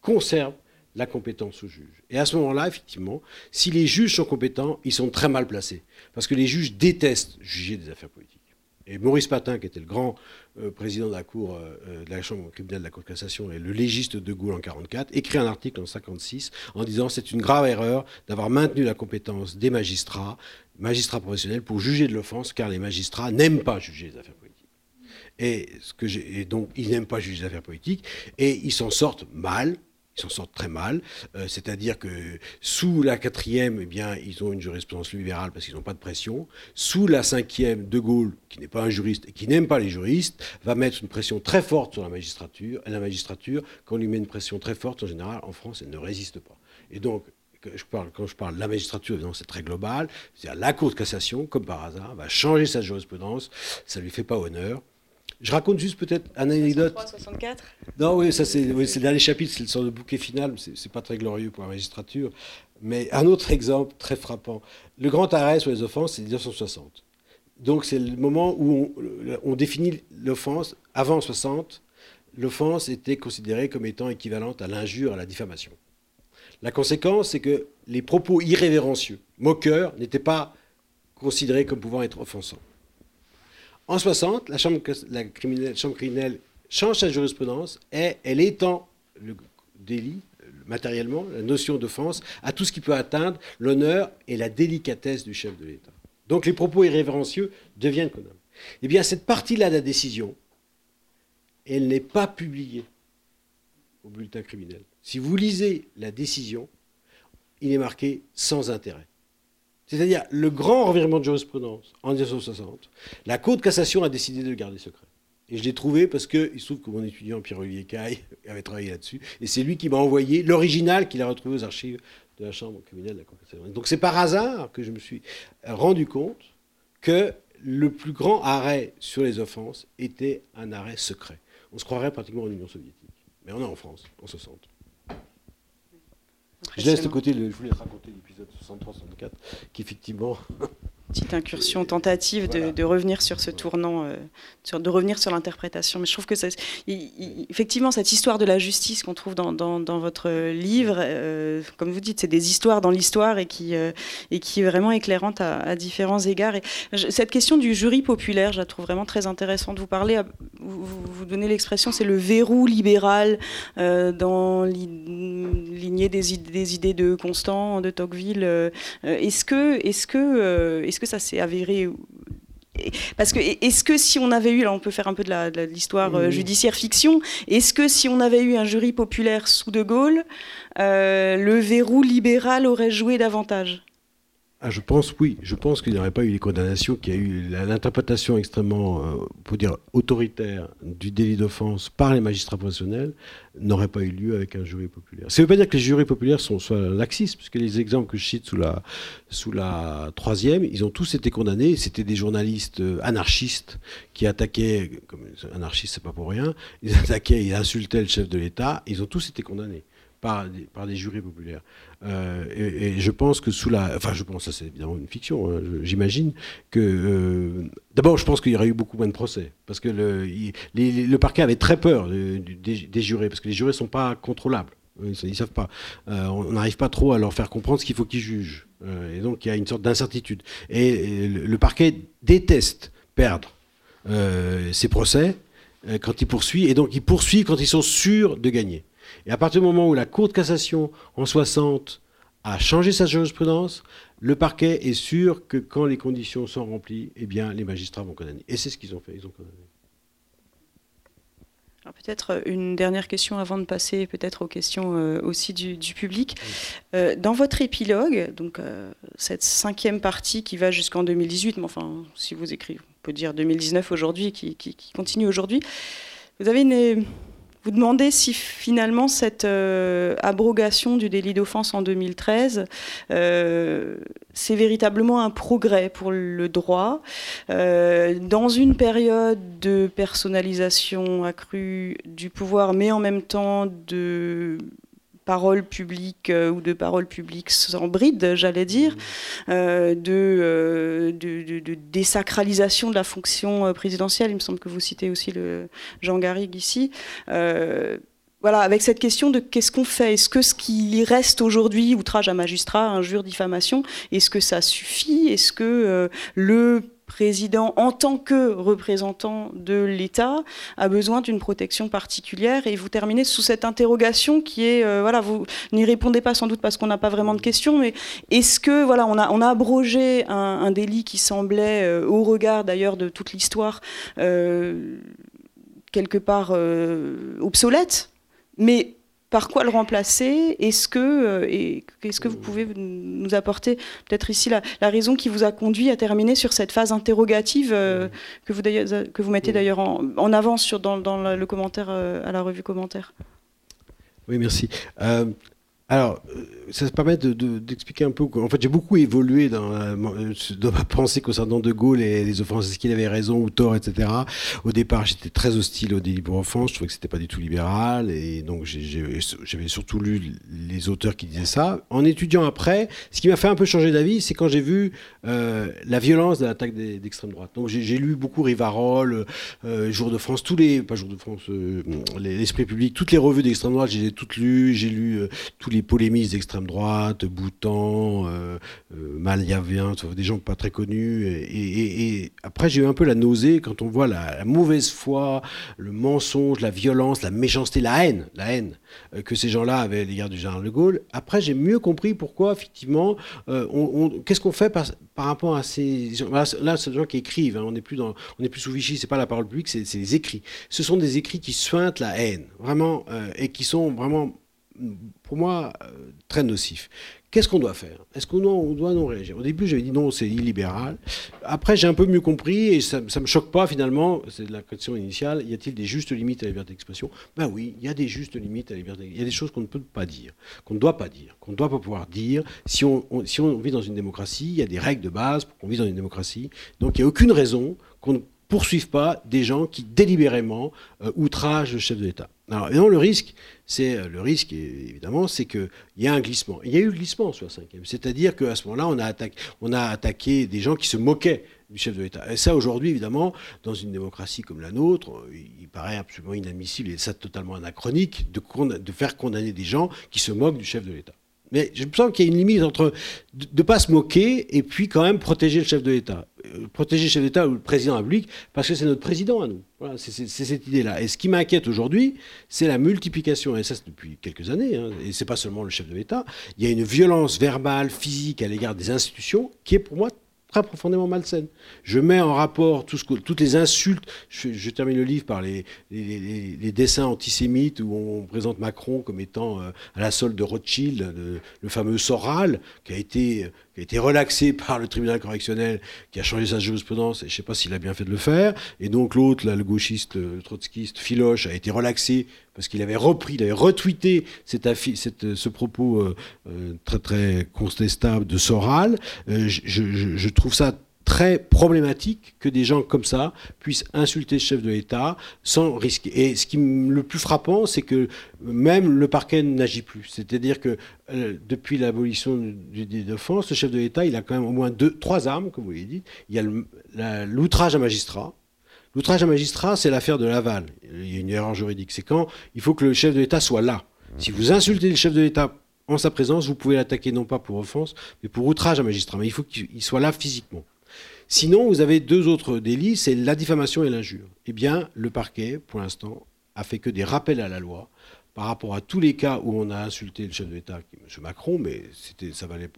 conserve la compétence au juge. Et à ce moment-là, effectivement, si les juges sont compétents, ils sont très mal placés. Parce que les juges détestent juger des affaires politiques. Et Maurice Patin, qui était le grand euh, président de la Cour euh, de la Chambre criminelle de la Cour de cassation et le légiste de Gaulle en 44, écrit un article en 56 en disant c'est une grave erreur d'avoir maintenu la compétence des magistrats, magistrats professionnels, pour juger de l'offense, car les magistrats n'aiment pas juger les affaires politiques. Et, et donc, ils n'aiment pas juger les affaires politiques, et ils s'en sortent mal, ils s'en sortent très mal. Euh, c'est-à-dire que sous la quatrième, eh bien, ils ont une jurisprudence libérale parce qu'ils n'ont pas de pression. Sous la cinquième, De Gaulle, qui n'est pas un juriste et qui n'aime pas les juristes, va mettre une pression très forte sur la magistrature. Et la magistrature, quand on lui met une pression très forte, en général, en France, elle ne résiste pas. Et donc, quand je parle de la magistrature, c'est très global. C'est-à-dire la Cour de cassation, comme par hasard, va changer sa jurisprudence. Ça ne lui fait pas honneur. Je raconte juste peut-être une anecdote. 63, 64 Non, oui, ça c'est oui, le dernier chapitre, c'est le sort de bouquet final, c'est pas très glorieux pour la magistrature. Mais un autre exemple très frappant. Le grand arrêt sur les offenses, c'est 1960. Donc c'est le moment où on, définit l'offense. Avant 60, l'offense était considérée comme étant équivalente à l'injure, à la diffamation. La conséquence, c'est que les propos irrévérencieux, moqueurs, n'étaient pas considérés comme pouvant être offensants. En 60, la chambre, criminelle, change sa jurisprudence et elle étend le délit, matériellement, la notion d'offense, à tout ce qui peut atteindre l'honneur et la délicatesse du chef de l'État. Donc les propos irrévérencieux deviennent condamnables. Eh bien, cette partie-là de la décision, elle n'est pas publiée au bulletin criminel. Si vous lisez la décision, il est marqué sans intérêt. C'est-à-dire le grand revirement de jurisprudence en 1960, la Cour de cassation a décidé de le garder secret. Et je l'ai trouvé parce qu'il se trouve que mon étudiant Pierre-Olivier Caille [LAUGHS] avait travaillé là-dessus. Et c'est lui qui m'a envoyé l'original qu'il a retrouvé aux archives de la Chambre criminelle de la Cour de cassation. Donc c'est par hasard que je me suis rendu compte que le plus grand arrêt sur les offenses était un arrêt secret. On se croirait pratiquement en Union soviétique. Mais on est en France, en 60. Je laisse de côté, le, je voulais raconter l'épisode 63-64, qui effectivement [LAUGHS] petite incursion tentative de, revenir sur ce tournant, euh, sur, de revenir sur l'interprétation. Mais je trouve que ça, effectivement, cette histoire de la justice qu'on trouve dans, dans, votre livre, euh, comme vous dites, c'est des histoires dans l'histoire et, qui euh, et qui est vraiment éclairante à, différents égards. Et cette question du jury populaire, je la trouve vraiment très intéressante. Vous parlez, vous, vous, donnez l'expression, c'est le verrou libéral dans lignée des, des, idées de Constant, de Tocqueville. est-ce que, est-ce que, est-ce que ça s'est avéré parce que est-ce que si on avait eu, là on peut faire un peu de l'histoire euh, judiciaire fiction, est-ce que si on avait eu un jury populaire sous De Gaulle, euh, le verrou libéral aurait joué davantage? Ah, je pense oui. Je pense qu'il n'y aurait pas eu les condamnations, qu'il y a eu l'interprétation extrêmement, euh, dire, autoritaire du délit d'offense par les magistrats professionnels n'aurait pas eu lieu avec un jury populaire. Ça ne veut pas dire que les jurys populaires sont soit laxistes, puisque les exemples que je cite sous la, sous la troisième, ils ont tous été condamnés. C'était des journalistes euh, anarchistes qui attaquaient, comme anarchistes c'est pas pour rien, ils [LAUGHS] attaquaient, ils insultaient le chef de l'État. Ils ont tous été condamnés par des, par des jurys populaires. Euh, et, je pense que sous la. Enfin, je pense, ça c'est évidemment une fiction, hein, j'imagine, que. Euh, d'abord, je pense qu'il y aurait eu beaucoup moins de procès. Parce que le, parquet avait très peur des, jurés, parce que les jurés ne sont pas contrôlables. Ils ne savent pas. Euh, on n'arrive pas trop à leur faire comprendre ce qu'il faut qu'ils jugent. et donc, il y a une sorte d'incertitude. Et, le, parquet déteste perdre ses procès quand il poursuit, et donc il poursuit quand ils sont sûrs de gagner. Et à partir du moment où la Cour de cassation, en 60, a changé sa jurisprudence, le parquet est sûr que quand les conditions sont remplies, eh bien, les magistrats vont condamner. Et c'est ce qu'ils ont fait, ils ont condamné. Peut-être une dernière question avant de passer peut-être aux questions euh, aussi du, public. Euh, dans votre épilogue, donc euh, cette cinquième partie qui va jusqu'en 2018, mais enfin si vous écrivez, on peut dire 2019 aujourd'hui, qui, qui, continue aujourd'hui, vous avez une, vous demandez si finalement cette euh, abrogation du délit d'offense en 2013, euh, c'est véritablement un progrès pour le droit. Euh, dans une période de personnalisation accrue du pouvoir, mais en même temps de parole publique euh, ou de parole publique sans bride, j'allais dire, mmh. euh, euh, de, de, désacralisation de la fonction présidentielle. Il me semble que vous citez aussi le Jean Garrigue ici. voilà, avec cette question de qu'est-ce qu'on fait? Est-ce que ce qui reste aujourd'hui, outrage à magistrat, injure, diffamation, est-ce que ça suffit? Est-ce que le président, en tant que représentant de l'État, a besoin d'une protection particulière. Et vous terminez sous cette interrogation qui est, euh, voilà, vous n'y répondez pas sans doute parce qu'on n'a pas vraiment de questions, mais est-ce que, voilà, on a, abrogé un, délit qui semblait, euh, au regard d'ailleurs de toute l'histoire, euh, quelque part obsolète, mais par quoi le remplacer Est-ce que, euh, ce que vous pouvez nous apporter peut-être ici la, raison qui vous a conduit à terminer sur cette phase interrogative euh, que, vous que vous mettez d'ailleurs en, avance sur, dans, le commentaire euh, à la revue commentaire? Oui, merci. Alors, euh, ça se permet d'expliquer un peu. En fait, j'ai beaucoup évolué dans, dans, ma [LAUGHS] pensée concernant De Gaulle et les offenses. Est-ce qu'il avait raison ou tort, etc. Au départ, j'étais très hostile au délit pour enfance. Je trouvais que c'était pas du tout libéral. Et donc, j'avais surtout lu les auteurs qui disaient ça. En étudiant après, ce qui m'a fait un peu changer d'avis, c'est quand j'ai vu euh, la violence de l'attaque d'extrême droite. Donc, j'ai lu beaucoup Rivarol, euh, Jour de France, tous les. Pas Jour de France, euh, l'Esprit public, toutes les revues d'extrême droite, j'ai toutes lues. J'ai lu tous les polémistes d'extrême droite, Boutan, euh, euh, des gens pas très connus. Et, après, j'ai eu un peu la nausée quand on voit la, mauvaise foi, le mensonge, la violence, la méchanceté, la haine, la haine euh, que ces gens-là avaient à l'égard du général de Gaulle. Après, j'ai mieux compris pourquoi, effectivement, euh, qu'est-ce qu'on fait par, rapport à ces gens Là, c'est des gens qui écrivent. Hein. on n'est plus plus sous Vichy. C'est pas la parole publique, c'est les écrits. Ce sont des écrits qui sointent la haine, vraiment, et qui sont vraiment pour moi, euh, très nocif. Qu'est-ce qu'on doit faire? Est-ce qu'on doit, non réagir? Au début, j'avais dit non, c'est illibéral. Après, j'ai un peu mieux compris et ça ne me choque pas finalement. C'est la question initiale. Y a-t-il des justes limites à la liberté d'expression? Ben oui, il y a des justes limites à la liberté. Il y a des choses qu'on ne peut pas dire, qu'on ne doit pas dire, qu'on ne doit pas pouvoir dire. Si on, vit dans une démocratie, il y a des règles de base pour qu'on vive dans une démocratie. Donc il n'y a aucune raison qu'on ne poursuive pas des gens qui délibérément euh, outragent le chef de l'État. Alors évidemment, le risque, c'est euh, le risque évidemment, c'est qu'il y a un glissement. Il y a eu le glissement sur la cinquième, c'est-à-dire qu'à ce moment-là, on a, attaqué, on a attaqué des gens qui se moquaient du chef de l'État. Et ça, aujourd'hui, évidemment, dans une démocratie comme la nôtre, il paraît absolument inadmissible et ça totalement anachronique de, faire condamner des gens qui se moquent du chef de l'État. Mais je pense qu'il y a une limite entre de ne pas se moquer et puis quand même protéger le chef de l'État. Euh, protéger le chef d'État ou le président de République, parce que c'est notre président à nous. C'est cette idée-là. Et ce qui m'inquiète aujourd'hui, c'est la multiplication, et ça c'est depuis quelques années, hein, et c'est pas seulement le chef de l'État, il y a une violence verbale, physique à l'égard des institutions qui est pour moi profondément malsaine. Je mets en rapport tout ce toutes les insultes. Je, termine le livre par les, les, dessins antisémites où on présente Macron comme étant euh, à la solde de Rothschild, le fameux Soral, qui a été qui a été relaxé [LAUGHS] par le tribunal correctionnel, qui a changé sa jurisprudence, et je ne sais pas s'il a bien fait de le faire. Et donc l'autre, le gauchiste, trotskiste, Philoche, a été relaxé parce qu'il avait repris, il avait retweeté cette, ce propos euh, euh, très très contestable de Soral. Euh, je trouve ça très problématique que des gens comme ça puissent insulter le chef de l'État sans risquer. Et ce qui le plus frappant, c'est que même le parquet n'agit plus. C'est-à-dire que euh, depuis l'abolition du délit d'offense, le chef de l'État, il a quand même au moins deux, trois armes, comme vous l'avez dit. Il y a l'outrage à magistrat. L'outrage à magistrat, c'est l'affaire de Laval. Il y a une erreur juridique. C'est quand il faut que le chef de l'État soit là. Si vous insultez le chef de l'État en sa présence, vous pouvez l'attaquer non pas pour offense, mais pour outrage à magistrat. Mais il faut qu'il soit là physiquement. Sinon, vous avez deux autres délits, c'est la diffamation et l'injure. Eh bien, le parquet, pour l'instant, a fait que des rappels à la loi par rapport à tous les cas où on a insulté le chef de l'État, M. Macron, mais ça valait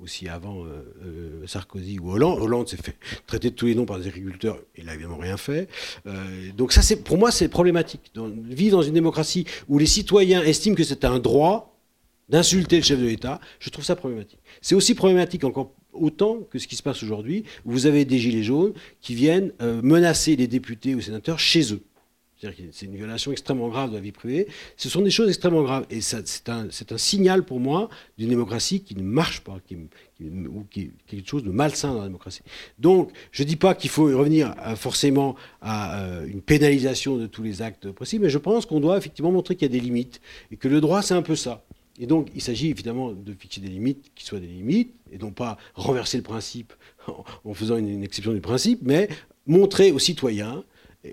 aussi avant euh, euh, Sarkozy ou Hollande. Hollande s'est fait traiter de tous les noms par des agriculteurs, il n'a évidemment rien fait. Euh, donc ça, pour moi, c'est problématique. vivre dans une démocratie où les citoyens estiment que c'est un droit d'insulter le chef de l'État, je trouve ça problématique. C'est aussi problématique encore autant que ce qui se passe aujourd'hui, vous avez des gilets jaunes qui viennent euh, menacer les députés ou sénateurs chez eux. C'est une violation extrêmement grave de la vie privée. Ce sont des choses extrêmement graves. Et c'est un, signal pour moi d'une démocratie qui ne marche pas, qui, ou qui est quelque chose de malsain dans la démocratie. Donc, je ne dis pas qu'il faut revenir forcément à euh, une pénalisation de tous les actes précis, mais je pense qu'on doit effectivement montrer qu'il y a des limites. Et que le droit, c'est un peu ça. Et donc, il s'agit évidemment de fixer des limites qui soient des limites, et non pas renverser le principe [LAUGHS] en, faisant une, exception du principe, mais montrer aux citoyens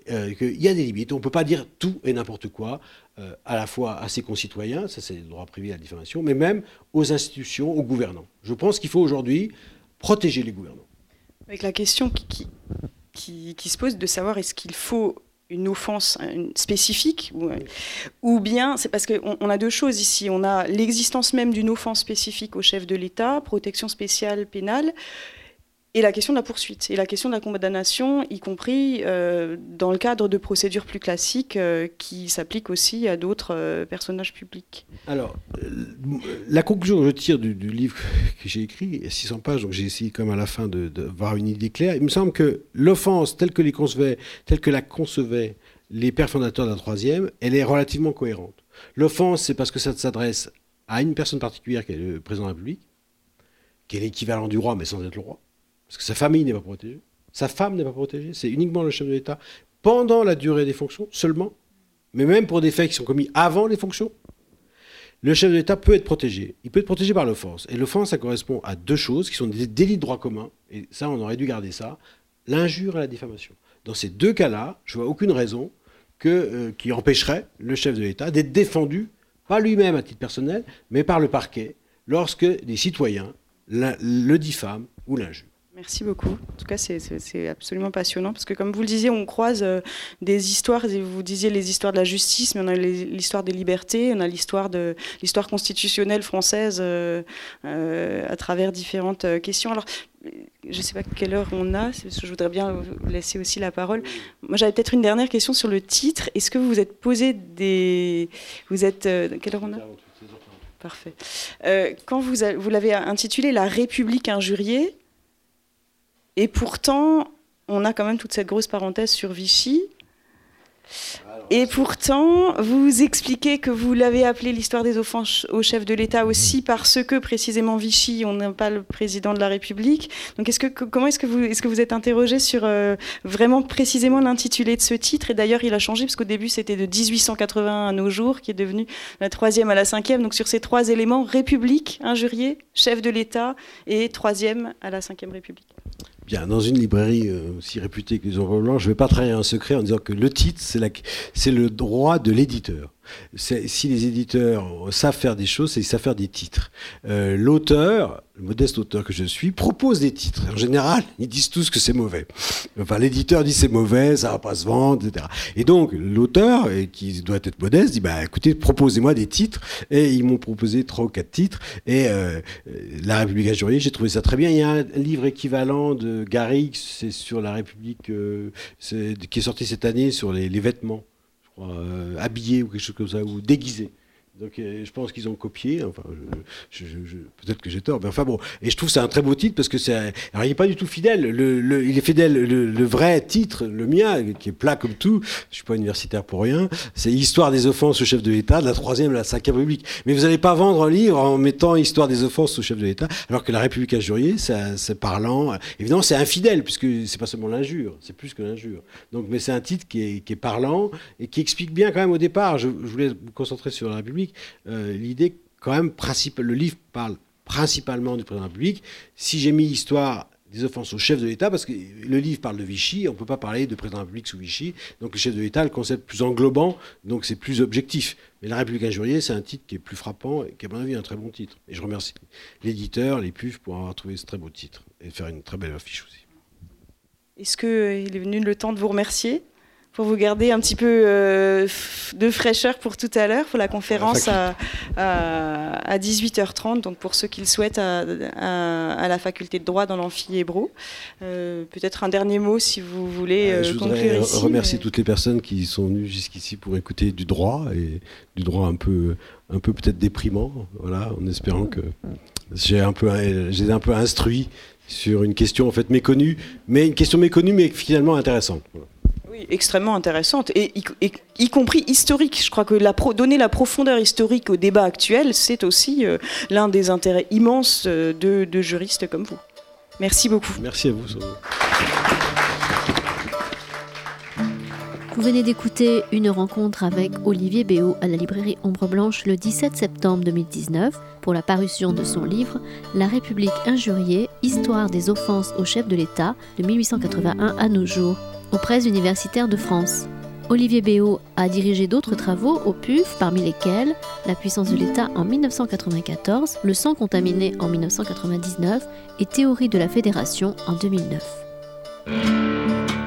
euh, qu'il y a des limites. On ne peut pas dire tout et n'importe quoi, euh, à la fois à ses concitoyens, ça c'est le droit privé à la diffamation, mais même aux institutions, aux gouvernants. Je pense qu'il faut aujourd'hui protéger les gouvernants. Avec la question qui, se pose de savoir est-ce qu'il faut une offense spécifique ou, ou bien c'est parce qu'on on a deux choses ici. On a l'existence même d'une offense spécifique au chef de l'État, protection spéciale pénale, et la question de la poursuite, et la question de la condamnation, y compris euh, dans le cadre de procédures plus classiques euh, qui s'appliquent aussi à d'autres euh, personnages publics. Alors, la conclusion que je tire du, livre [LAUGHS] que j'ai écrit, 600 pages, donc j'ai essayé comme à la fin de, une idée claire, il me semble que l'offense telle que, les concevait, telle que la concevaient les pères fondateurs de la troisième, elle est relativement cohérente. L'offense, c'est parce que ça s'adresse à une personne particulière qui est le président de la République, qui est l'équivalent du roi, mais sans être le roi, parce que sa famille n'est pas protégée, sa femme n'est pas protégée, c'est uniquement le chef de l'État pendant la durée des fonctions seulement, mais même pour des faits qui sont commis avant les fonctions. Le chef de l'État peut être protégé. Il peut être protégé par l'offense. Et l'offense, ça correspond à deux choses qui sont des délits de droit commun. Et ça, on aurait dû garder ça l'injure et la diffamation. Dans ces deux cas-là, je vois aucune raison euh, qui empêcherait le chef de l'État d'être défendu, pas lui-même à titre personnel, mais par le parquet, lorsque des citoyens le diffament ou l'injurent. Merci beaucoup. En tout cas, c'est absolument passionnant parce que, comme vous le disiez, on croise euh, des histoires. Vous disiez les histoires de la justice, mais on a l'histoire des libertés, on a l'histoire de l'histoire constitutionnelle française euh, euh, à travers différentes questions. Alors, je ne sais pas quelle heure on a. Je voudrais bien vous laisser aussi la parole. Moi, j'avais peut-être une dernière question sur le titre. Est-ce que vous vous êtes posé des. Vous êtes. quelle heure on a? Parfait. quand vous, vous l'avez intitulé La République injuriée, et pourtant, on a quand même toute cette grosse parenthèse sur Vichy. Et pourtant, vous expliquez que vous l'avez appelé l'histoire des offenses au chef de l'État aussi mhm. parce que précisément Vichy, on n'a pas le président de la République. Donc, est-ce que, comment est-ce que vous, est-ce que vous êtes interrogé sur euh, vraiment précisément l'intitulé de ce titre? Et d'ailleurs, il a changé parce qu'au début, c'était de 1880 à nos jours, qui est devenu la troisième à la cinquième. Donc, sur ces trois éléments, République, injurié, chef de l'État et troisième à la cinquième République. Dans une librairie euh, aussi réputée que les Ombres je ne vais pas trahir un secret en disant que le titre, c'est le droit de l'éditeur si les éditeurs savent faire des choses, c'est qu'ils savent faire des titres. Euh, l'auteur, le modeste auteur que je suis, propose des titres. En général, ils disent tous que c'est mauvais. Enfin, l'éditeur dit c'est mauvais, ça va pas se vendre, etc. Et donc, l'auteur, qui doit être modeste, dit bah écoutez, proposez-moi des titres. Et ils m'ont proposé trois ou quatre titres. Et euh, La République injuriée, j'ai trouvé ça très bien. Il y a un livre équivalent de Garrix, c'est sur la République, euh, qui est sorti cette année sur les vêtements. Euh, habillé ou quelque chose comme ça, ou déguisé. Donc euh, je pense qu'ils ont copié. Peut-être que j'ai tort, mais enfin bon. Et je trouve c'est un très beau titre parce que c'est. Alors il n'est pas du tout fidèle. Le, il est fidèle. Le, vrai titre, le mien, qui est plat comme tout. Je suis pas universitaire pour rien. C'est Histoire des offenses au chef de l'État, de la troisième à la cinquième République. Mais vous n'allez pas vendre un livre en mettant Histoire des offenses au chef de l'État, alors que la République injuriée, c'est parlant. Évidemment, c'est infidèle puisque c'est pas seulement l'injure, c'est plus que l'injure. Donc, mais c'est un titre qui est, qui est, parlant et qui explique bien quand même au départ. Je voulais me concentrer sur la République euh, l'idée, quand même, principale, le livre parle principalement du président de la République. Si j'ai mis l'histoire des offenses au chef de l'État, parce que le livre parle de Vichy, on ne peut pas parler de président de la République sous Vichy. Donc le chef de l'État, le concept plus englobant, donc c'est plus objectif. Mais La République injuriée, c'est un titre qui est plus frappant et qui, à mon avis, est un très bon titre. Et je remercie l'éditeur, les PUF, pour avoir trouvé ce très beau titre et faire une très belle affiche aussi. Est-ce qu'il est venu le temps de vous remercier? Pour vous garder un petit peu euh, de fraîcheur pour tout à l'heure, pour la conférence à, à, 18h30, donc pour ceux qui le souhaitent à, à la faculté de droit dans l'amphi Hébro. Euh, peut-être un dernier mot si vous voulez euh, Je voudrais remercier toutes les personnes qui sont venues jusqu'ici pour écouter du droit et du droit un peu, un peu peut-être déprimant, voilà, en espérant que j'ai un peu, j'ai un peu instruit sur une question en fait méconnue, mais une question méconnue mais finalement intéressante extrêmement intéressante, et y, compris historique. Je crois que la donner la profondeur historique au débat actuel, c'est aussi euh, l'un des intérêts immenses euh, de, juristes comme vous. Merci beaucoup. Merci à vous. Vous venez d'écouter une rencontre avec Olivier Béot à la librairie Ombre Blanche le 17 septembre 2019 pour la parution de son livre La République injuriée, Histoire des offenses au chef de l'État de 1881 à nos jours aux presses universitaires de France. Olivier Béot a dirigé d'autres travaux au PUF, parmi lesquels La puissance de l'État en 1994, Le sang contaminé en 1999 et Théorie de la fédération en 2009.